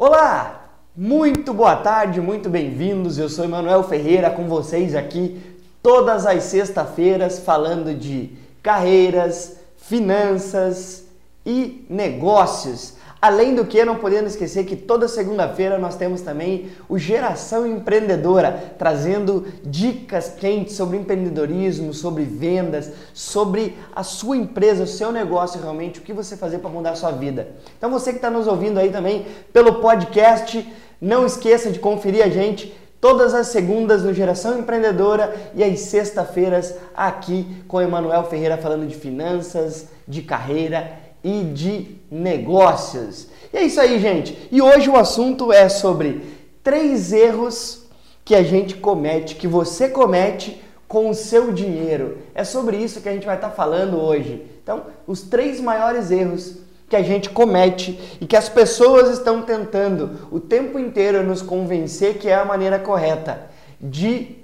Olá! Muito boa tarde, muito bem-vindos. Eu sou Emanuel Ferreira com vocês aqui todas as sextas-feiras falando de carreiras, finanças e negócios. Além do que, não podendo esquecer que toda segunda-feira nós temos também o Geração Empreendedora, trazendo dicas quentes sobre empreendedorismo, sobre vendas, sobre a sua empresa, o seu negócio realmente, o que você fazer para mudar a sua vida. Então você que está nos ouvindo aí também pelo podcast, não esqueça de conferir a gente todas as segundas no Geração Empreendedora e às sexta-feiras aqui com Emanuel Ferreira falando de finanças, de carreira e de negócios. E é isso aí, gente. E hoje o assunto é sobre três erros que a gente comete, que você comete com o seu dinheiro. É sobre isso que a gente vai estar falando hoje. Então, os três maiores erros que a gente comete e que as pessoas estão tentando o tempo inteiro nos convencer que é a maneira correta de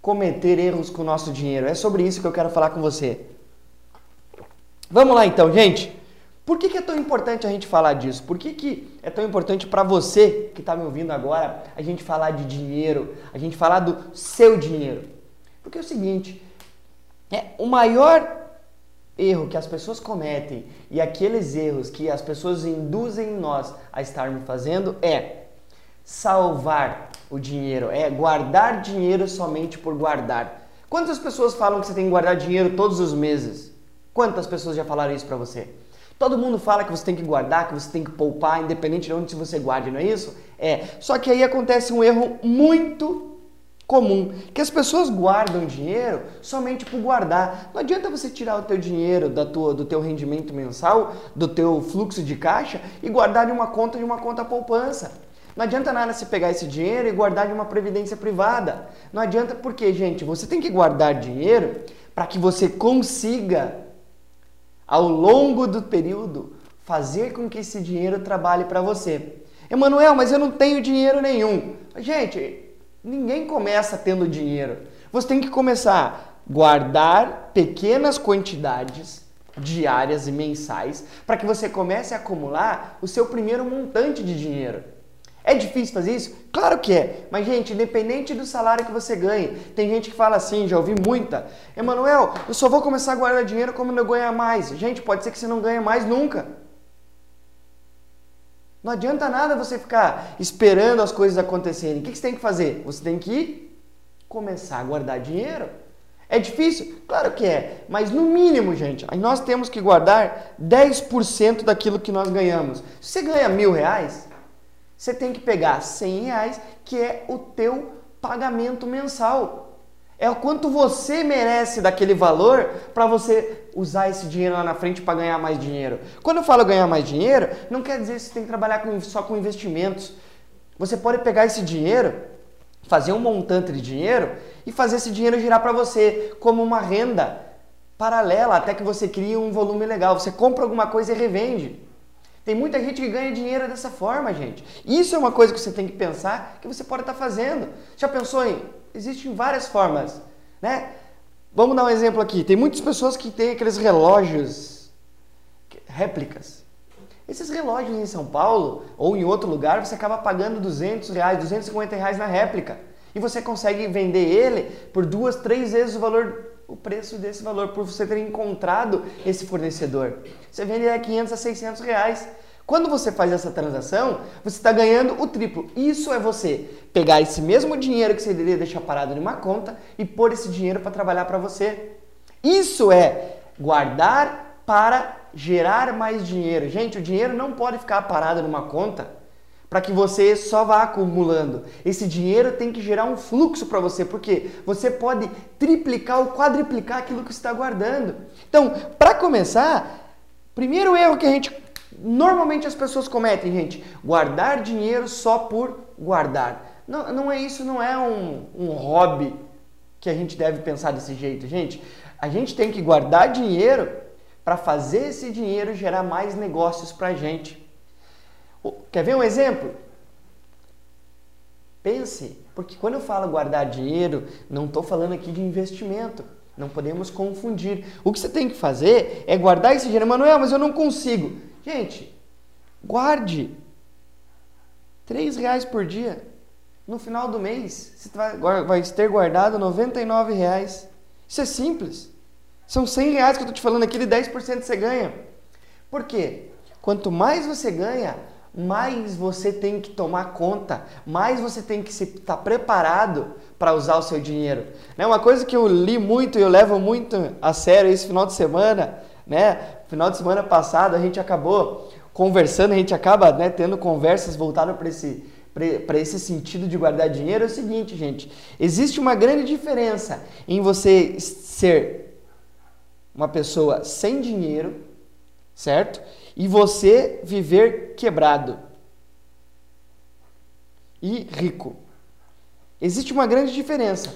cometer erros com o nosso dinheiro. É sobre isso que eu quero falar com você. Vamos lá então, gente. Por que, que, é tão importante a gente falar disso? Por que, que é tão importante para você que está me ouvindo agora a gente falar de dinheiro, a gente falar do seu dinheiro? Porque é o seguinte, é o maior erro que as pessoas cometem e aqueles erros que as pessoas induzem nós a estarmos fazendo é salvar o dinheiro, é guardar dinheiro somente por guardar. Quantas pessoas falam que você tem que guardar dinheiro todos os meses? Quantas pessoas já falaram isso para você? Todo mundo fala que você tem que guardar, que você tem que poupar, independente de onde você guarde, não é isso? É. Só que aí acontece um erro muito comum, que as pessoas guardam dinheiro somente por guardar. Não adianta você tirar o teu dinheiro da tua, do teu rendimento mensal, do teu fluxo de caixa e guardar em uma conta de uma conta poupança. Não adianta nada você pegar esse dinheiro e guardar de uma previdência privada. Não adianta porque, gente, você tem que guardar dinheiro para que você consiga ao longo do período, fazer com que esse dinheiro trabalhe para você. Emanuel, mas eu não tenho dinheiro nenhum. Gente, ninguém começa tendo dinheiro. Você tem que começar a guardar pequenas quantidades diárias e mensais para que você comece a acumular o seu primeiro montante de dinheiro. É difícil fazer isso? Claro que é. Mas, gente, independente do salário que você ganhe, tem gente que fala assim, já ouvi muita. Emanuel, eu só vou começar a guardar dinheiro quando eu ganhar mais. Gente, pode ser que você não ganhe mais nunca. Não adianta nada você ficar esperando as coisas acontecerem. O que você tem que fazer? Você tem que começar a guardar dinheiro. É difícil? Claro que é. Mas no mínimo, gente, nós temos que guardar 10% daquilo que nós ganhamos. Se você ganha mil reais, você tem que pegar 100 reais, que é o teu pagamento mensal. É o quanto você merece daquele valor para você usar esse dinheiro lá na frente para ganhar mais dinheiro. Quando eu falo ganhar mais dinheiro, não quer dizer que você tem que trabalhar com, só com investimentos. Você pode pegar esse dinheiro, fazer um montante de dinheiro e fazer esse dinheiro girar para você como uma renda paralela até que você crie um volume legal. Você compra alguma coisa e revende. Tem muita gente que ganha dinheiro dessa forma, gente. Isso é uma coisa que você tem que pensar que você pode estar fazendo. Já pensou em? Existem várias formas, né? Vamos dar um exemplo aqui. Tem muitas pessoas que têm aqueles relógios réplicas. Esses relógios em São Paulo ou em outro lugar, você acaba pagando 200 reais, 250 reais na réplica. E você consegue vender ele por duas, três vezes o valor o preço desse valor por você ter encontrado esse fornecedor. Você vende a 500 a 600 reais. Quando você faz essa transação, você está ganhando o triplo. Isso é você pegar esse mesmo dinheiro que você deveria deixar parado em uma conta e pôr esse dinheiro para trabalhar para você. Isso é guardar para gerar mais dinheiro. Gente, o dinheiro não pode ficar parado numa conta para que você só vá acumulando. Esse dinheiro tem que gerar um fluxo para você, porque você pode triplicar ou quadriplicar aquilo que está guardando. Então, para começar, primeiro erro que a gente normalmente as pessoas cometem, gente, guardar dinheiro só por guardar. Não, não é isso, não é um, um hobby que a gente deve pensar desse jeito, gente. A gente tem que guardar dinheiro para fazer esse dinheiro gerar mais negócios para a gente. Quer ver um exemplo? Pense, porque quando eu falo guardar dinheiro, não estou falando aqui de investimento. Não podemos confundir. O que você tem que fazer é guardar esse dinheiro. Manuel, mas eu não consigo. Gente, guarde. 3 reais por dia. No final do mês, você vai, vai ter guardado 99 reais. Isso é simples. São 100 reais que eu estou te falando aqui, de 10% você ganha. Por quê? Quanto mais você ganha, mais você tem que tomar conta, mais você tem que estar tá preparado para usar o seu dinheiro. Né? Uma coisa que eu li muito e eu levo muito a sério esse final de semana, né? Final de semana passado a gente acabou conversando, a gente acaba né, tendo conversas voltadas para esse para esse sentido de guardar dinheiro é o seguinte, gente. Existe uma grande diferença em você ser uma pessoa sem dinheiro, certo? e você viver quebrado e rico. Existe uma grande diferença.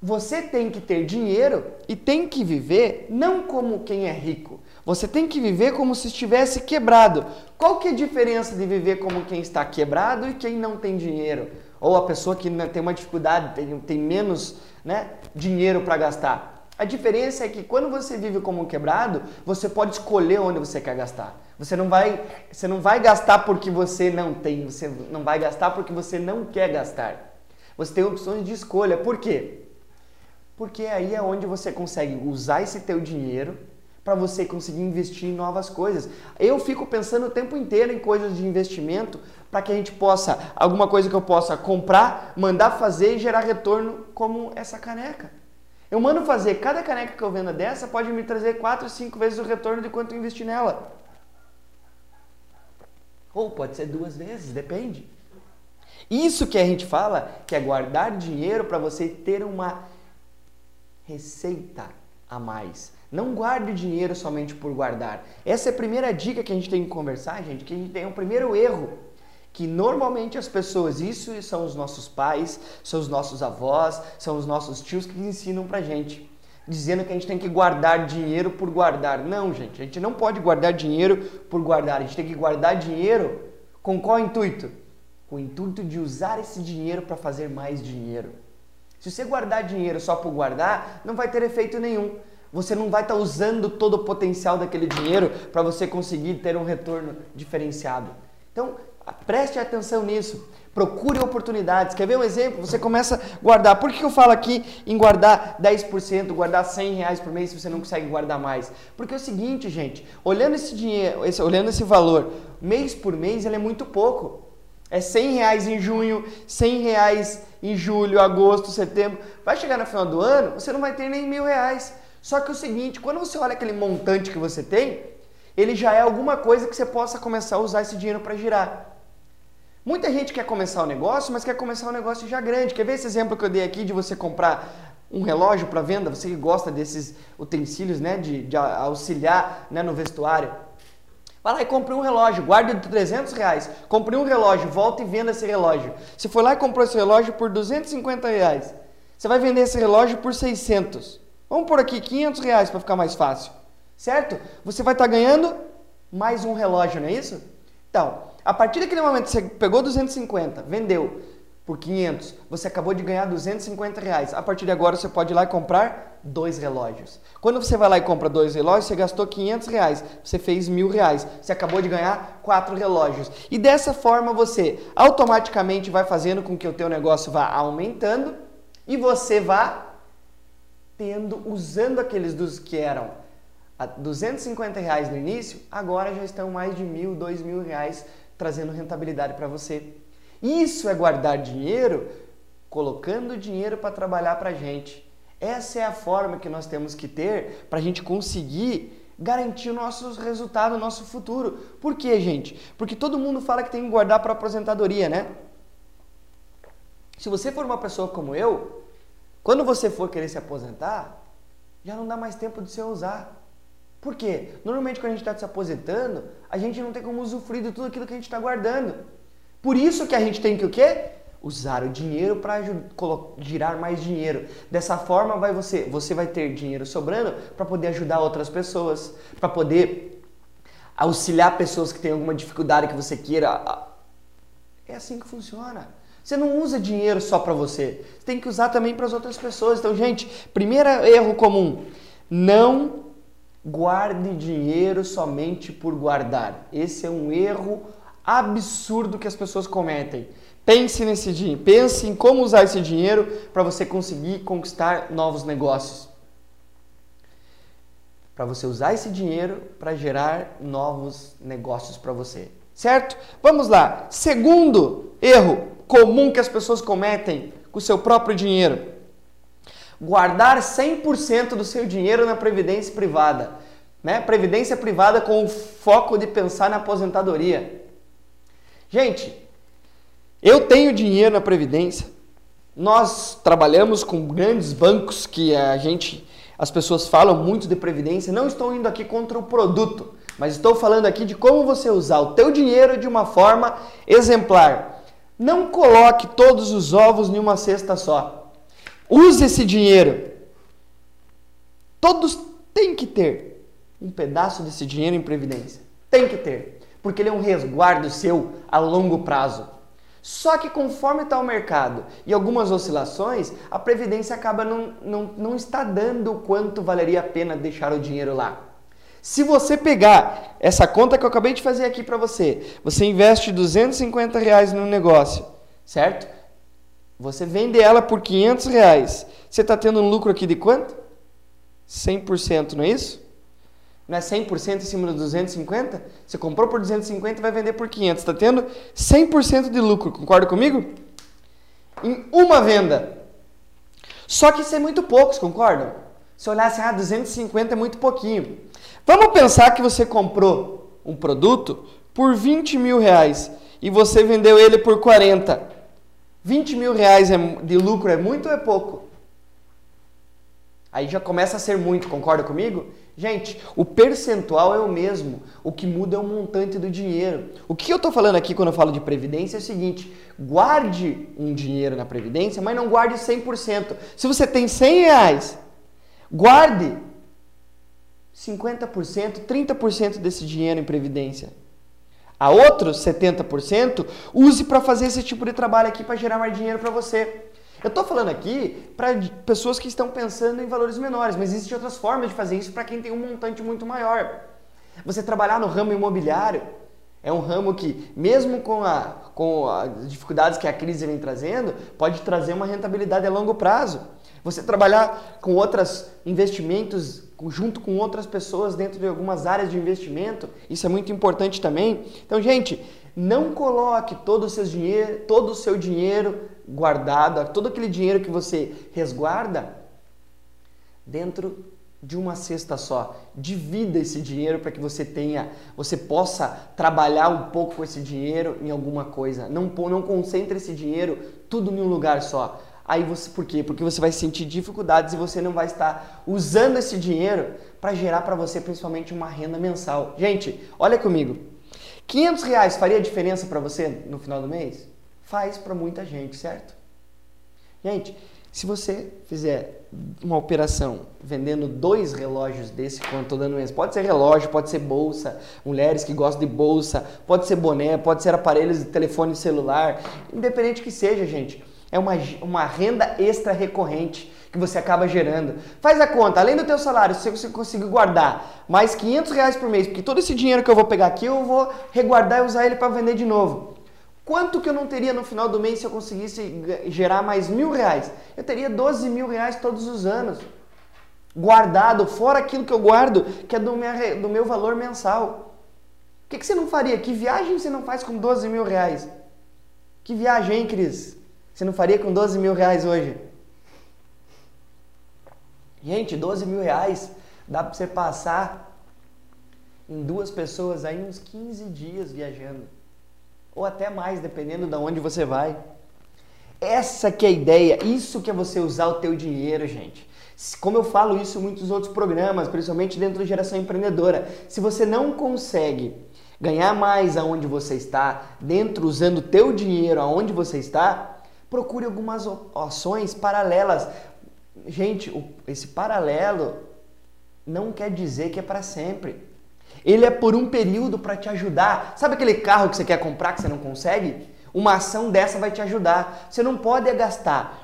Você tem que ter dinheiro e tem que viver não como quem é rico. Você tem que viver como se estivesse quebrado. Qual que é a diferença de viver como quem está quebrado e quem não tem dinheiro? Ou a pessoa que tem uma dificuldade, tem, tem menos né, dinheiro para gastar? A diferença é que quando você vive como um quebrado, você pode escolher onde você quer gastar. Você não vai, você não vai gastar porque você não tem, você não vai gastar porque você não quer gastar. Você tem opções de escolha. Por quê? Porque aí é onde você consegue usar esse teu dinheiro para você conseguir investir em novas coisas. Eu fico pensando o tempo inteiro em coisas de investimento para que a gente possa, alguma coisa que eu possa comprar, mandar fazer e gerar retorno como essa caneca. Eu mando fazer, cada caneca que eu vendo dessa pode me trazer 4, 5 vezes o retorno de quanto eu investi nela. Ou pode ser duas vezes, depende. Isso que a gente fala, que é guardar dinheiro para você ter uma receita a mais. Não guarde dinheiro somente por guardar. Essa é a primeira dica que a gente tem que conversar, gente, que a gente tem um primeiro erro que normalmente as pessoas, isso são os nossos pais, são os nossos avós, são os nossos tios que ensinam pra gente, dizendo que a gente tem que guardar dinheiro por guardar. Não, gente, a gente não pode guardar dinheiro por guardar, a gente tem que guardar dinheiro com qual intuito? Com o intuito de usar esse dinheiro para fazer mais dinheiro. Se você guardar dinheiro só por guardar, não vai ter efeito nenhum. Você não vai estar tá usando todo o potencial daquele dinheiro para você conseguir ter um retorno diferenciado. Então, Preste atenção nisso. Procure oportunidades. Quer ver um exemplo? Você começa a guardar. Por que eu falo aqui em guardar 10%, guardar 100 reais por mês se você não consegue guardar mais? Porque é o seguinte, gente. Olhando esse dinheiro, esse, olhando esse valor, mês por mês, ele é muito pouco. É 100 reais em junho, 100 reais em julho, agosto, setembro. Vai chegar no final do ano, você não vai ter nem mil reais. Só que é o seguinte, quando você olha aquele montante que você tem, ele já é alguma coisa que você possa começar a usar esse dinheiro para girar. Muita gente quer começar o um negócio, mas quer começar um negócio já grande. Quer ver esse exemplo que eu dei aqui de você comprar um relógio para venda? Você que gosta desses utensílios, né, de, de auxiliar né, no vestuário. Vai lá e compre um relógio, guarde 300 reais. Compre um relógio, volta e venda esse relógio. Você foi lá e comprou esse relógio por 250 reais. Você vai vender esse relógio por 600. Vamos por aqui 500 reais para ficar mais fácil. Certo? Você vai estar tá ganhando mais um relógio, não é isso? Então, a partir daquele momento que você pegou 250, vendeu por 500, você acabou de ganhar 250 reais. A partir de agora você pode ir lá e comprar dois relógios. Quando você vai lá e compra dois relógios, você gastou 500 reais, você fez mil reais. Você acabou de ganhar quatro relógios. E dessa forma você automaticamente vai fazendo com que o teu negócio vá aumentando e você vá tendo, usando aqueles dos que eram a 250 reais no início, agora já estão mais de mil, dois mil reais trazendo rentabilidade para você. Isso é guardar dinheiro, colocando dinheiro para trabalhar para a gente. Essa é a forma que nós temos que ter para a gente conseguir garantir o nosso resultado, o nosso futuro. Por quê, gente? Porque todo mundo fala que tem que guardar para aposentadoria, né? Se você for uma pessoa como eu, quando você for querer se aposentar, já não dá mais tempo de você usar. Por quê? Normalmente quando a gente está se aposentando, a gente não tem como usufruir de tudo aquilo que a gente está guardando. Por isso que a gente tem que o quê? Usar o dinheiro para girar mais dinheiro. Dessa forma vai você, você vai ter dinheiro sobrando para poder ajudar outras pessoas, para poder auxiliar pessoas que têm alguma dificuldade que você queira. É assim que funciona. Você não usa dinheiro só para você. Você tem que usar também para as outras pessoas. Então, gente, primeiro erro comum: não Guarde dinheiro somente por guardar. Esse é um erro absurdo que as pessoas cometem. Pense nesse dinheiro, pense em como usar esse dinheiro para você conseguir conquistar novos negócios. Para você usar esse dinheiro para gerar novos negócios para você. Certo? Vamos lá. Segundo erro comum que as pessoas cometem com o seu próprio dinheiro: guardar 100% do seu dinheiro na previdência privada. Né? Previdência privada com o foco de pensar na aposentadoria. Gente, eu tenho dinheiro na Previdência. Nós trabalhamos com grandes bancos que a gente, as pessoas falam muito de previdência. Não estou indo aqui contra o produto, mas estou falando aqui de como você usar o teu dinheiro de uma forma exemplar. Não coloque todos os ovos em uma cesta só. Use esse dinheiro. Todos têm que ter um pedaço desse dinheiro em previdência. Tem que ter, porque ele é um resguardo seu a longo prazo. Só que conforme está o mercado e algumas oscilações, a Previdência acaba não, não, não está dando o quanto valeria a pena deixar o dinheiro lá. Se você pegar essa conta que eu acabei de fazer aqui para você, você investe 250 reais no negócio, certo? Você vende ela por 500 reais. Você está tendo um lucro aqui de quanto? 100%, não é isso? Não é 100% em cima dos 250? Você comprou por 250 e vai vender por 500. Está tendo 100% de lucro, concorda comigo? Em uma venda. Só que isso é muito poucos, concordam? Se olhar assim, ah, 250 é muito pouquinho. Vamos pensar que você comprou um produto por 20 mil reais e você vendeu ele por 40. 20 mil reais é de lucro é muito ou é pouco? Aí já começa a ser muito, concorda comigo? Gente, o percentual é o mesmo, o que muda é o montante do dinheiro. O que eu estou falando aqui quando eu falo de previdência é o seguinte: guarde um dinheiro na previdência, mas não guarde 100%. Se você tem 100 reais, guarde 50%, 30% desse dinheiro em previdência. A outros 70% use para fazer esse tipo de trabalho aqui para gerar mais dinheiro para você. Eu estou falando aqui para pessoas que estão pensando em valores menores, mas existem outras formas de fazer isso para quem tem um montante muito maior. Você trabalhar no ramo imobiliário é um ramo que, mesmo com, a, com as dificuldades que a crise vem trazendo, pode trazer uma rentabilidade a longo prazo. Você trabalhar com outros investimentos, junto com outras pessoas dentro de algumas áreas de investimento, isso é muito importante também. Então, gente, não coloque todo o seu dinheiro, todo o seu dinheiro guardado, todo aquele dinheiro que você resguarda dentro de uma cesta só. Divida esse dinheiro para que você tenha, você possa trabalhar um pouco com esse dinheiro em alguma coisa. Não, não concentre esse dinheiro tudo em um lugar só. Aí você, por quê? Porque você vai sentir dificuldades e você não vai estar usando esse dinheiro para gerar para você principalmente uma renda mensal. Gente, olha comigo. 500 reais faria diferença para você no final do mês? Faz para muita gente, certo? Gente, se você fizer uma operação vendendo dois relógios desse quanto estou dando mês, pode ser relógio, pode ser bolsa, mulheres que gostam de bolsa, pode ser boné, pode ser aparelhos de telefone celular, independente que seja, gente, é uma, uma renda extra recorrente que você acaba gerando. Faz a conta, além do teu salário, se você conseguir guardar mais 500 reais por mês, porque todo esse dinheiro que eu vou pegar aqui, eu vou reguardar e usar ele para vender de novo. Quanto que eu não teria no final do mês se eu conseguisse gerar mais mil reais? Eu teria 12 mil reais todos os anos. Guardado, fora aquilo que eu guardo, que é do meu, do meu valor mensal. O que, que você não faria? Que viagem você não faz com 12 mil reais? Que viagem, hein, Cris? Você não faria com 12 mil reais hoje? Gente, 12 mil reais dá para você passar em duas pessoas aí uns 15 dias viajando. Ou até mais, dependendo de onde você vai. Essa que é a ideia, isso que é você usar o teu dinheiro, gente. Como eu falo isso em muitos outros programas, principalmente dentro da geração empreendedora. Se você não consegue ganhar mais aonde você está, dentro usando o teu dinheiro aonde você está, procure algumas ações paralelas gente, esse paralelo não quer dizer que é para sempre. Ele é por um período para te ajudar. Sabe aquele carro que você quer comprar que você não consegue? Uma ação dessa vai te ajudar. Você não pode gastar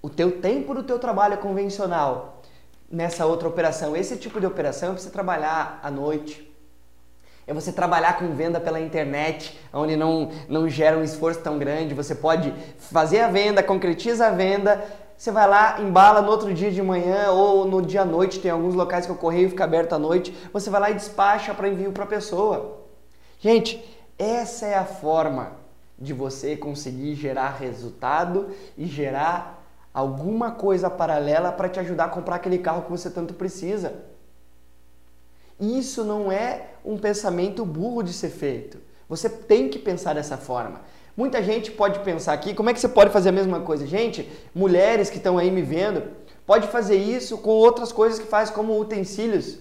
o teu tempo do teu trabalho convencional nessa outra operação. Esse tipo de operação é você trabalhar à noite. É você trabalhar com venda pela internet, onde não, não gera um esforço tão grande. Você pode fazer a venda, concretiza a venda, você vai lá, embala no outro dia de manhã ou no dia à noite. Tem alguns locais que o correio fica aberto à noite. Você vai lá e despacha para envio para a pessoa. Gente, essa é a forma de você conseguir gerar resultado e gerar alguma coisa paralela para te ajudar a comprar aquele carro que você tanto precisa. Isso não é um pensamento burro de ser feito. Você tem que pensar dessa forma. Muita gente pode pensar aqui, como é que você pode fazer a mesma coisa? Gente, mulheres que estão aí me vendo, pode fazer isso com outras coisas que faz como utensílios,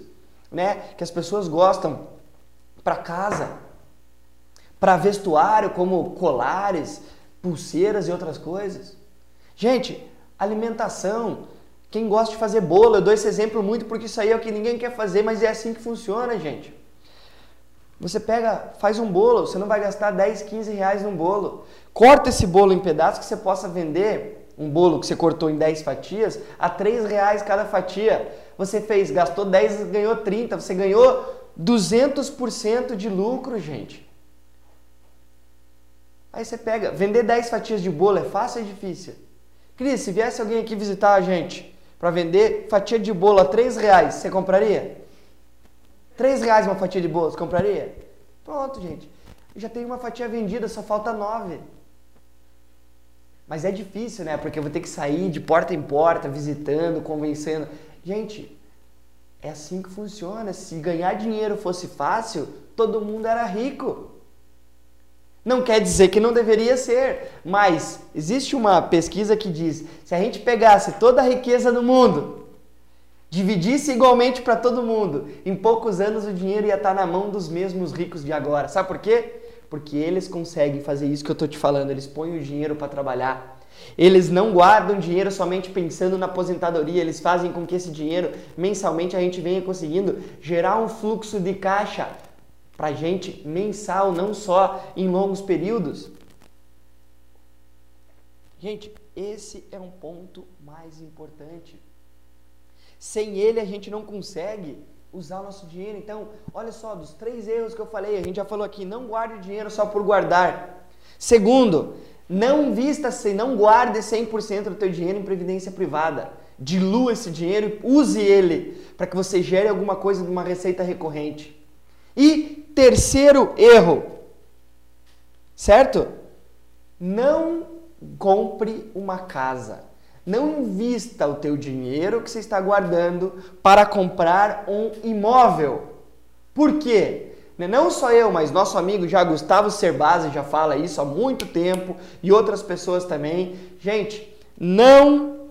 né? Que as pessoas gostam para casa, para vestuário, como colares, pulseiras e outras coisas. Gente, alimentação, quem gosta de fazer bolo, eu dou esse exemplo muito porque isso aí é o que ninguém quer fazer, mas é assim que funciona, gente. Você pega, faz um bolo, você não vai gastar 10, 15 reais num bolo. Corta esse bolo em pedaços que você possa vender um bolo que você cortou em 10 fatias a 3 reais cada fatia. Você fez, gastou 10, ganhou 30. Você ganhou 200% de lucro, gente. Aí você pega, vender 10 fatias de bolo é fácil ou é difícil? Cris, se viesse alguém aqui visitar a gente, para vender fatia de bolo a 3 reais, você compraria? 3 reais uma fatia de bolo, você compraria? Pronto, gente. já tem uma fatia vendida, só falta 9. Mas é difícil, né? Porque eu vou ter que sair de porta em porta, visitando, convencendo. Gente, é assim que funciona. Se ganhar dinheiro fosse fácil, todo mundo era rico. Não quer dizer que não deveria ser, mas existe uma pesquisa que diz: se a gente pegasse toda a riqueza do mundo, dividisse igualmente para todo mundo, em poucos anos o dinheiro ia estar na mão dos mesmos ricos de agora. Sabe por quê? Porque eles conseguem fazer isso que eu estou te falando, eles põem o dinheiro para trabalhar. Eles não guardam dinheiro somente pensando na aposentadoria, eles fazem com que esse dinheiro mensalmente a gente venha conseguindo gerar um fluxo de caixa para gente mensal, não só em longos períodos. Gente, esse é um ponto mais importante. Sem ele a gente não consegue usar o nosso dinheiro. Então, olha só, dos três erros que eu falei, a gente já falou aqui, não guarde dinheiro só por guardar. Segundo, não invista, não guarde 100% do teu dinheiro em previdência privada. Dilua esse dinheiro e use ele para que você gere alguma coisa de uma receita recorrente. E terceiro erro, certo? Não compre uma casa. Não invista o teu dinheiro que você está guardando para comprar um imóvel. Por quê? Né, não só eu, mas nosso amigo já Gustavo Cerbasi já fala isso há muito tempo e outras pessoas também. Gente, não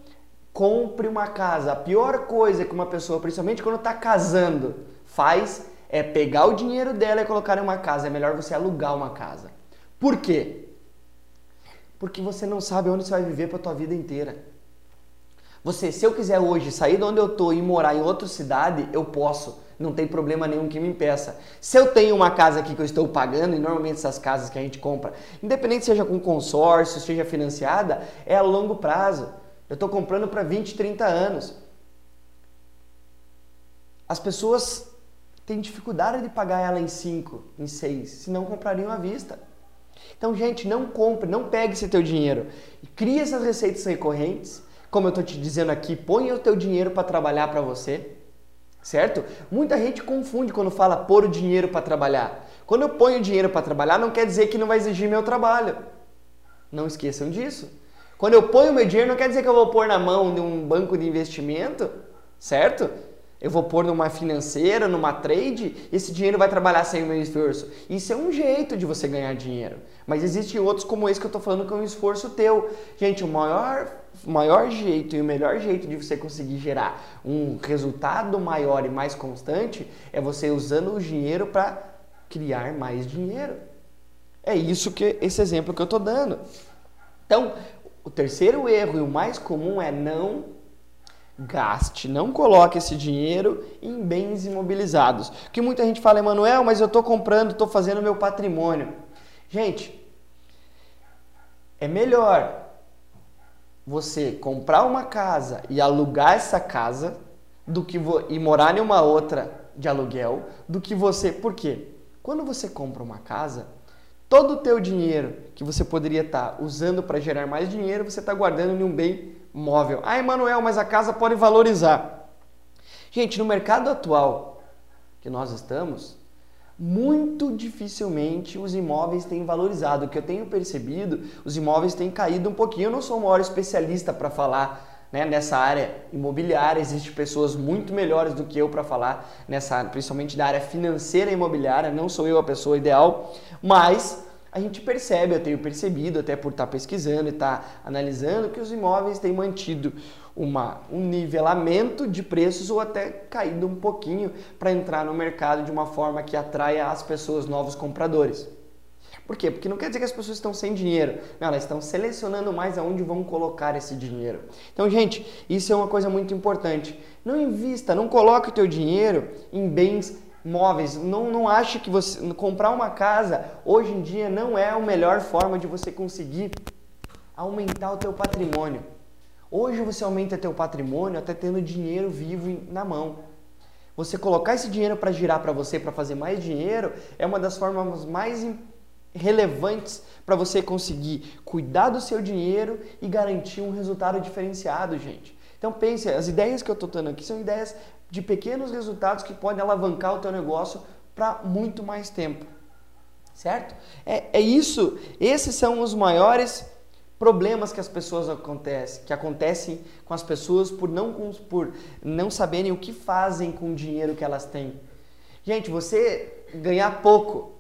compre uma casa. A pior coisa que uma pessoa, principalmente quando está casando, faz é pegar o dinheiro dela e colocar em uma casa. É melhor você alugar uma casa. Por quê? Porque você não sabe onde você vai viver para a tua vida inteira. Você, se eu quiser hoje sair de onde eu estou e morar em outra cidade, eu posso. Não tem problema nenhum que me impeça. Se eu tenho uma casa aqui que eu estou pagando, e normalmente essas casas que a gente compra, independente seja com consórcio, seja financiada, é a longo prazo. Eu estou comprando para 20, 30 anos. As pessoas tem dificuldade de pagar ela em 5, em 6, se não comprariam à vista. Então, gente, não compre, não pegue esse teu dinheiro. Crie essas receitas recorrentes. Como eu estou te dizendo aqui, ponha o teu dinheiro para trabalhar para você. Certo? Muita gente confunde quando fala pôr o dinheiro para trabalhar. Quando eu ponho o dinheiro para trabalhar, não quer dizer que não vai exigir meu trabalho. Não esqueçam disso. Quando eu ponho meu dinheiro, não quer dizer que eu vou pôr na mão de um banco de investimento, certo? Eu vou pôr numa financeira, numa trade, esse dinheiro vai trabalhar sem o meu esforço. Isso é um jeito de você ganhar dinheiro. Mas existem outros como esse que eu estou falando que é um esforço teu. Gente, o maior, maior jeito e o melhor jeito de você conseguir gerar um resultado maior e mais constante é você usando o dinheiro para criar mais dinheiro. É isso que esse exemplo que eu estou dando. Então, o terceiro erro e o mais comum é não gaste, não coloque esse dinheiro em bens imobilizados. Que muita gente fala, Emanuel, mas eu estou comprando, estou fazendo meu patrimônio. Gente, é melhor você comprar uma casa e alugar essa casa do que e morar em uma outra de aluguel do que você. Por quê? quando você compra uma casa, todo o teu dinheiro que você poderia estar tá usando para gerar mais dinheiro, você está guardando em um bem móvel. Ah, Emanuel, mas a casa pode valorizar. Gente, no mercado atual que nós estamos, muito dificilmente os imóveis têm valorizado. O que eu tenho percebido, os imóveis têm caído um pouquinho. Eu não sou o maior especialista para falar né, nessa área imobiliária. Existem pessoas muito melhores do que eu para falar nessa área, principalmente da área financeira imobiliária. Não sou eu a pessoa ideal, mas a gente percebe, eu tenho percebido, até por estar tá pesquisando e estar tá analisando, que os imóveis têm mantido uma, um nivelamento de preços ou até caído um pouquinho para entrar no mercado de uma forma que atraia as pessoas, novos compradores. Por quê? Porque não quer dizer que as pessoas estão sem dinheiro. Não, elas estão selecionando mais aonde vão colocar esse dinheiro. Então, gente, isso é uma coisa muito importante. Não invista, não coloque o teu dinheiro em bens móveis. Não, não ache que você comprar uma casa hoje em dia não é a melhor forma de você conseguir aumentar o teu patrimônio. Hoje você aumenta teu patrimônio até tendo dinheiro vivo na mão. Você colocar esse dinheiro para girar para você, para fazer mais dinheiro, é uma das formas mais relevantes para você conseguir cuidar do seu dinheiro e garantir um resultado diferenciado, gente. Então pense, as ideias que eu estou dando aqui são ideias de pequenos resultados que podem alavancar o teu negócio para muito mais tempo. Certo? É, é isso, esses são os maiores problemas que as pessoas acontecem, que acontecem com as pessoas por não, por não saberem o que fazem com o dinheiro que elas têm. Gente, você ganhar pouco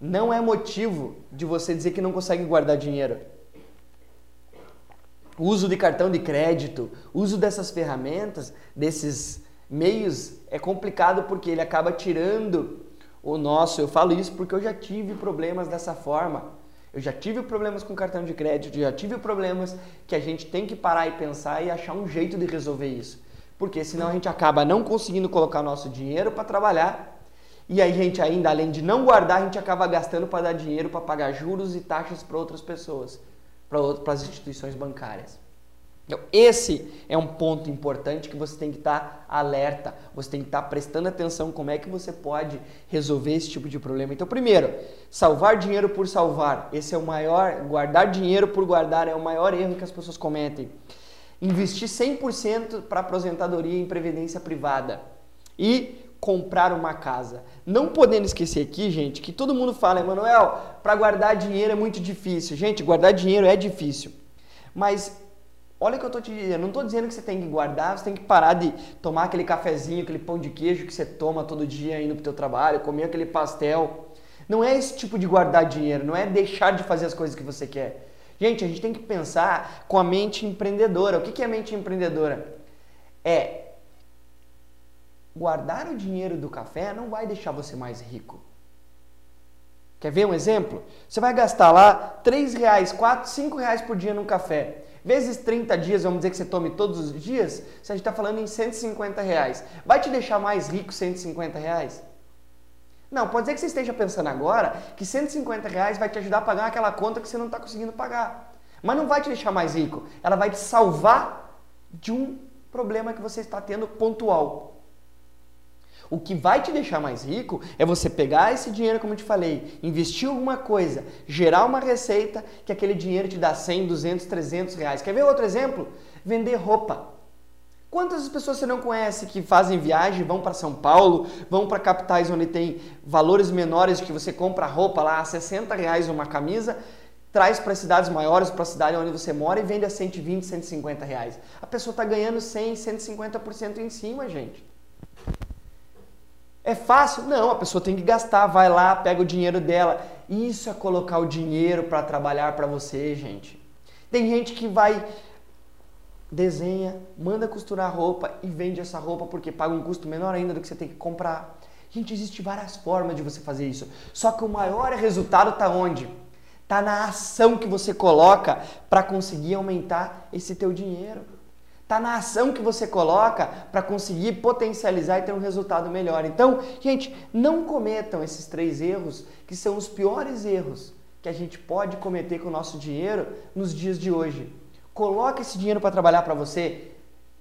não é motivo de você dizer que não consegue guardar dinheiro. O uso de cartão de crédito, uso dessas ferramentas, desses meios é complicado porque ele acaba tirando o nosso. Eu falo isso porque eu já tive problemas dessa forma. Eu já tive problemas com cartão de crédito, já tive problemas que a gente tem que parar e pensar e achar um jeito de resolver isso. Porque senão a gente acaba não conseguindo colocar nosso dinheiro para trabalhar e a gente ainda, além de não guardar, a gente acaba gastando para dar dinheiro para pagar juros e taxas para outras pessoas, para as instituições bancárias. Então, esse é um ponto importante que você tem que estar tá alerta, você tem que estar tá prestando atenção como é que você pode resolver esse tipo de problema. Então, primeiro, salvar dinheiro por salvar. Esse é o maior, guardar dinheiro por guardar é o maior erro que as pessoas cometem. Investir 100% para aposentadoria em previdência privada. E comprar uma casa. Não podendo esquecer aqui, gente, que todo mundo fala, Emanuel, para guardar dinheiro é muito difícil. Gente, guardar dinheiro é difícil. Mas olha o que eu estou te dizendo, não estou dizendo que você tem que guardar, você tem que parar de tomar aquele cafezinho, aquele pão de queijo que você toma todo dia indo para o teu trabalho, comer aquele pastel. Não é esse tipo de guardar dinheiro, não é deixar de fazer as coisas que você quer. Gente, a gente tem que pensar com a mente empreendedora. O que é mente empreendedora? É guardar o dinheiro do café não vai deixar você mais rico. Quer ver um exemplo? Você vai gastar lá 3 reais, 4, 5 reais por dia no café. Vezes 30 dias, vamos dizer que você tome todos os dias, você está falando em 150 reais. Vai te deixar mais rico 150 reais? Não, pode ser que você esteja pensando agora que 150 reais vai te ajudar a pagar aquela conta que você não está conseguindo pagar. Mas não vai te deixar mais rico. Ela vai te salvar de um problema que você está tendo pontual. O que vai te deixar mais rico é você pegar esse dinheiro, como eu te falei, investir alguma coisa, gerar uma receita que aquele dinheiro te dá 100, 200, 300 reais. Quer ver outro exemplo? Vender roupa. Quantas pessoas você não conhece que fazem viagem, vão para São Paulo, vão para capitais onde tem valores menores que você compra roupa lá a 60 reais uma camisa, traz para cidades maiores, para a cidade onde você mora e vende a 120, 150 reais. A pessoa está ganhando 100, 150% em cima, gente. É fácil? Não, a pessoa tem que gastar, vai lá, pega o dinheiro dela. Isso é colocar o dinheiro para trabalhar para você, gente. Tem gente que vai desenha, manda costurar roupa e vende essa roupa porque paga um custo menor ainda do que você tem que comprar. Gente, existe várias formas de você fazer isso. Só que o maior resultado está onde? Está na ação que você coloca para conseguir aumentar esse teu dinheiro. Está na ação que você coloca para conseguir potencializar e ter um resultado melhor. Então, gente, não cometam esses três erros que são os piores erros que a gente pode cometer com o nosso dinheiro nos dias de hoje. Coloque esse dinheiro para trabalhar para você,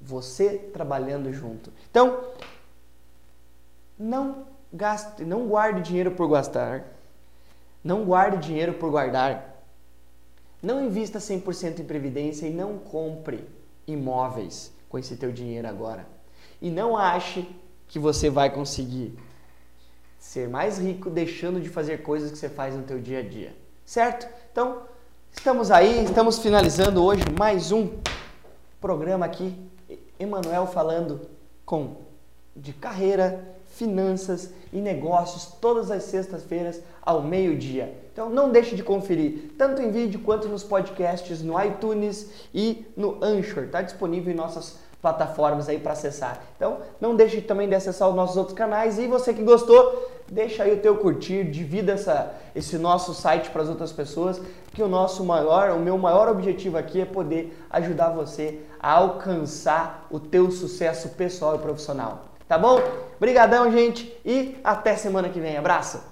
você trabalhando junto. Então, não gaste, não guarde dinheiro por gastar. Não guarde dinheiro por guardar. Não invista 100% em previdência e não compre imóveis com esse teu dinheiro agora. E não ache que você vai conseguir ser mais rico deixando de fazer coisas que você faz no teu dia a dia. Certo? Então, estamos aí, estamos finalizando hoje mais um programa aqui, Emanuel falando com de carreira, finanças e negócios todas as sextas-feiras ao meio-dia. Então não deixe de conferir, tanto em vídeo quanto nos podcasts no iTunes e no Anchor. Está disponível em nossas plataformas aí para acessar. Então não deixe também de acessar os nossos outros canais e você que gostou, deixa aí o teu curtir, divida essa, esse nosso site para as outras pessoas, que o nosso maior, o meu maior objetivo aqui é poder ajudar você a alcançar o teu sucesso pessoal e profissional. Tá bom? Obrigadão, gente, e até semana que vem. Abraço!